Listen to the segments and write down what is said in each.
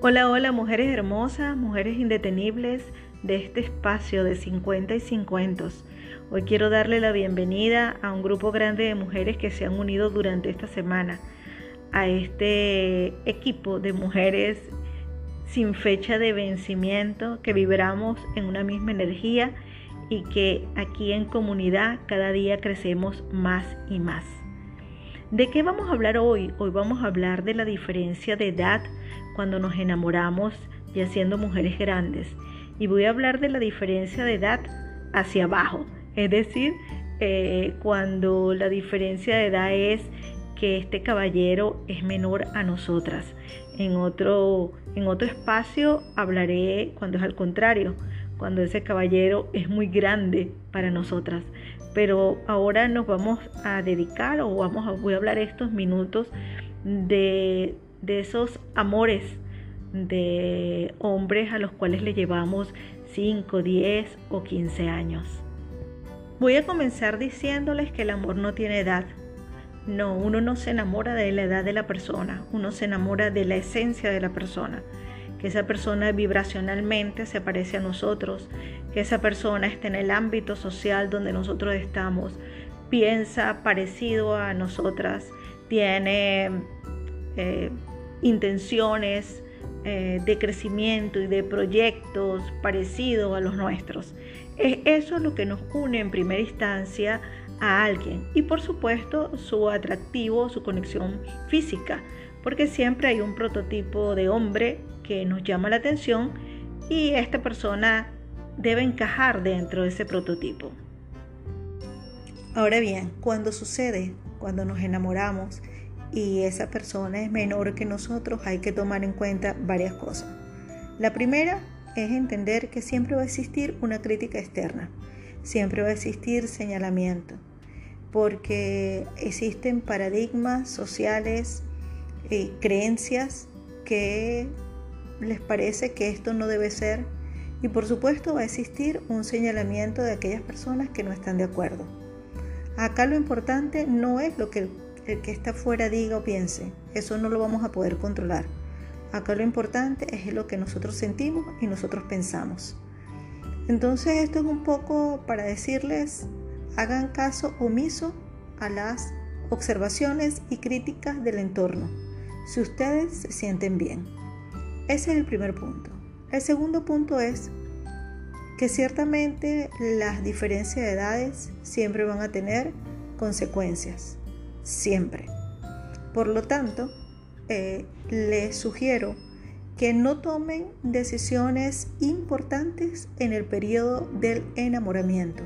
Hola, hola, mujeres hermosas, mujeres indetenibles de este espacio de 50 y 50. Hoy quiero darle la bienvenida a un grupo grande de mujeres que se han unido durante esta semana a este equipo de mujeres sin fecha de vencimiento, que vibramos en una misma energía y que aquí en comunidad cada día crecemos más y más. ¿De qué vamos a hablar hoy? Hoy vamos a hablar de la diferencia de edad cuando nos enamoramos ya siendo mujeres grandes. Y voy a hablar de la diferencia de edad hacia abajo. Es decir, eh, cuando la diferencia de edad es que este caballero es menor a nosotras. En otro, en otro espacio hablaré cuando es al contrario, cuando ese caballero es muy grande para nosotras. Pero ahora nos vamos a dedicar o vamos a, voy a hablar estos minutos de, de esos amores de hombres a los cuales le llevamos 5, 10 o 15 años. Voy a comenzar diciéndoles que el amor no tiene edad. No, uno no se enamora de la edad de la persona, uno se enamora de la esencia de la persona que esa persona vibracionalmente se parece a nosotros, que esa persona está en el ámbito social donde nosotros estamos, piensa parecido a nosotras, tiene eh, intenciones eh, de crecimiento y de proyectos parecidos a los nuestros. Es eso lo que nos une en primera instancia a alguien y por supuesto su atractivo, su conexión física, porque siempre hay un prototipo de hombre que nos llama la atención y esta persona debe encajar dentro de ese prototipo. Ahora bien, cuando sucede, cuando nos enamoramos y esa persona es menor que nosotros, hay que tomar en cuenta varias cosas. La primera es entender que siempre va a existir una crítica externa, siempre va a existir señalamiento, porque existen paradigmas sociales, y creencias que les parece que esto no debe ser y por supuesto va a existir un señalamiento de aquellas personas que no están de acuerdo. Acá lo importante no es lo que el, que está afuera diga o piense, eso no lo vamos a poder controlar. Acá lo importante es lo que nosotros sentimos y nosotros pensamos. Entonces esto es un poco para decirles, hagan caso omiso a las observaciones y críticas del entorno, si ustedes se sienten bien. Ese es el primer punto. El segundo punto es que ciertamente las diferencias de edades siempre van a tener consecuencias, siempre. Por lo tanto, eh, les sugiero que no tomen decisiones importantes en el periodo del enamoramiento,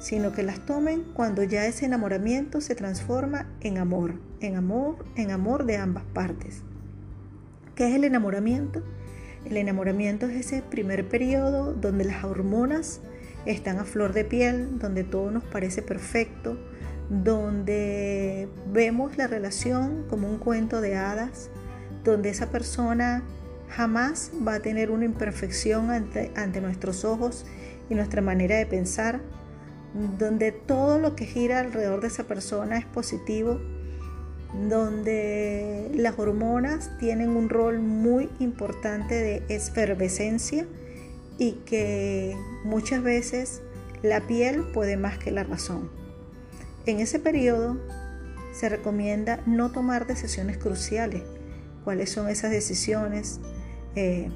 sino que las tomen cuando ya ese enamoramiento se transforma en amor, en amor, en amor de ambas partes. ¿Qué es el enamoramiento? El enamoramiento es ese primer periodo donde las hormonas están a flor de piel, donde todo nos parece perfecto, donde vemos la relación como un cuento de hadas, donde esa persona jamás va a tener una imperfección ante, ante nuestros ojos y nuestra manera de pensar, donde todo lo que gira alrededor de esa persona es positivo donde las hormonas tienen un rol muy importante de efervescencia y que muchas veces la piel puede más que la razón. En ese periodo se recomienda no tomar decisiones cruciales. ¿Cuáles son esas decisiones? Eh,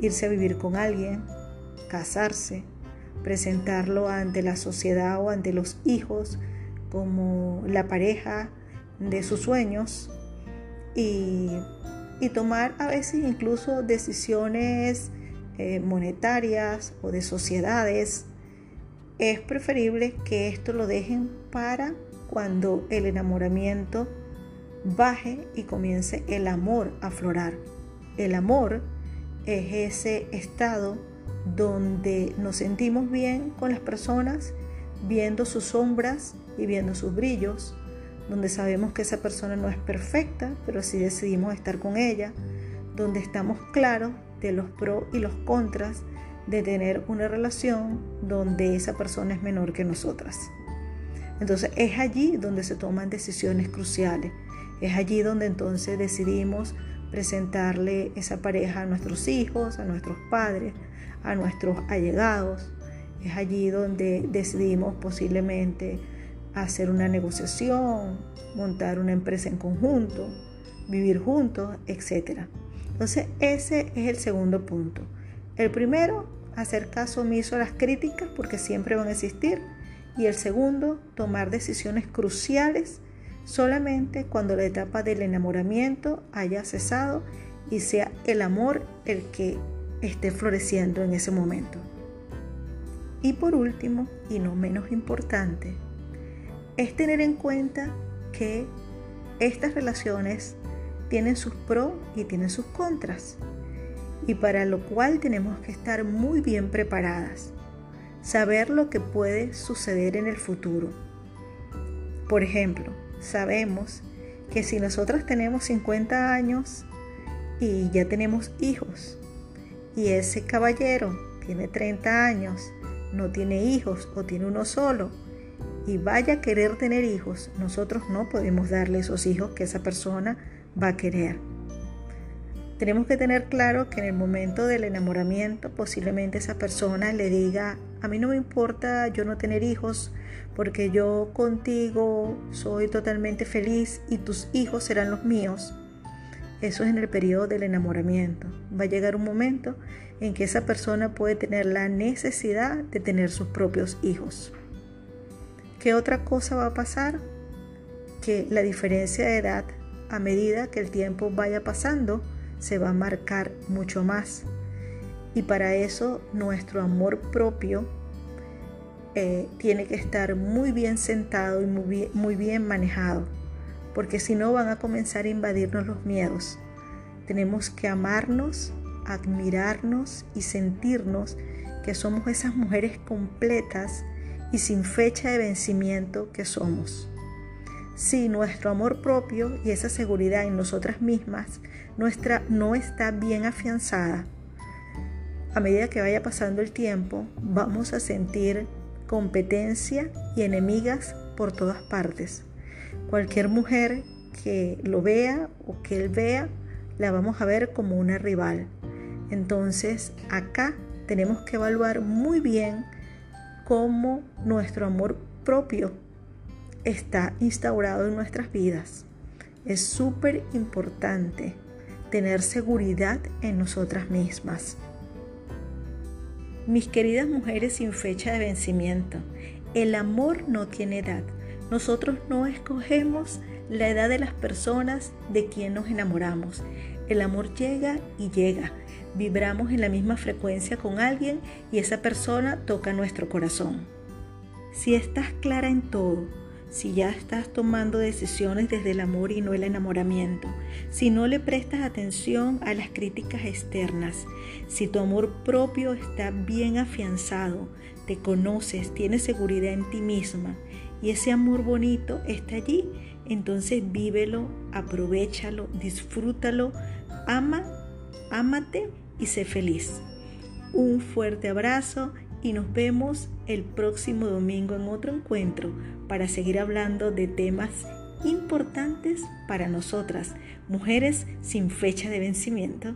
irse a vivir con alguien, casarse, presentarlo ante la sociedad o ante los hijos como la pareja de sus sueños y, tomar a veces incluso decisiones eh, monetarias o de sociedades, es preferible que esto lo dejen para cuando el enamoramiento baje y comience el amor a aflorar. El amor es ese estado donde nos sentimos bien con las personas, viendo sus sombras y viendo sus brillos, donde sabemos que esa persona no es perfecta, pero sí decidimos estar con ella, donde estamos claros de los pros y los contras de tener una relación donde esa persona es menor que nosotras. Entonces es allí donde se toman decisiones cruciales, es allí donde entonces decidimos presentarle esa pareja a nuestros hijos, a nuestros padres, a nuestros allegados. Es allí donde decidimos posiblemente hacer una negociación, montar una empresa en conjunto, vivir juntos, etc. Entonces ese es el segundo punto. El primero, hacer caso omiso a las críticas porque siempre van a existir. Y el segundo, tomar decisiones cruciales solamente cuando la etapa del enamoramiento haya cesado y sea el amor el que esté floreciendo en ese momento. Y por último, y no menos importante, es tener en cuenta que estas relaciones tienen sus pros y tienen sus contras, y para lo cual tenemos que estar muy bien preparadas, saber lo que puede suceder en el futuro. Por ejemplo, sabemos que si nosotras tenemos 50 años y ya tenemos hijos, y ese caballero tiene 30 años, no tiene hijos o tiene uno solo, y vaya a querer tener hijos, nosotros no podemos darle esos hijos que esa persona va a querer. Tenemos que tener claro que en el momento del enamoramiento posiblemente esa persona le diga, a mí no me importa yo no tener hijos porque yo contigo soy totalmente feliz y tus hijos serán los míos. Eso es en el periodo del enamoramiento. Va a llegar un momento en que esa persona puede tener la necesidad de tener sus propios hijos. ¿Qué otra cosa va a pasar? Que la diferencia de edad a medida que el tiempo vaya pasando se va a marcar mucho más. Y para eso nuestro amor propio eh, tiene que estar muy bien sentado y muy bien, muy bien manejado, porque si no van a comenzar a invadirnos los miedos. Tenemos que amarnos, admirarnos y sentirnos que somos esas mujeres completas y sin fecha de vencimiento que somos. Si nuestro amor propio y esa seguridad en nosotras mismas nuestra no está bien afianzada, a medida que vaya pasando el tiempo, vamos a sentir competencia y enemigas por todas partes. Cualquier mujer que lo vea o que él vea, la vamos a ver como una rival. Entonces, acá tenemos que evaluar muy bien cómo nuestro amor propio está instaurado en nuestras vidas. Es súper importante tener seguridad en nosotras mismas. Mis queridas mujeres sin fecha de vencimiento, el amor no tiene edad. Nosotros no escogemos la edad de las personas de quien nos enamoramos. El amor llega y llega vibramos en la misma frecuencia con alguien y esa persona toca nuestro corazón. Si estás clara en todo, si ya estás tomando decisiones desde el amor y no el enamoramiento, si no le prestas atención a las críticas externas, si tu amor propio está bien afianzado, te conoces, tienes seguridad en ti misma y ese amor bonito está allí, entonces vívelo, aprovechalo, disfrútalo, ama ámate y sé feliz. Un fuerte abrazo y nos vemos el próximo domingo en otro encuentro para seguir hablando de temas importantes para nosotras, mujeres sin fecha de vencimiento.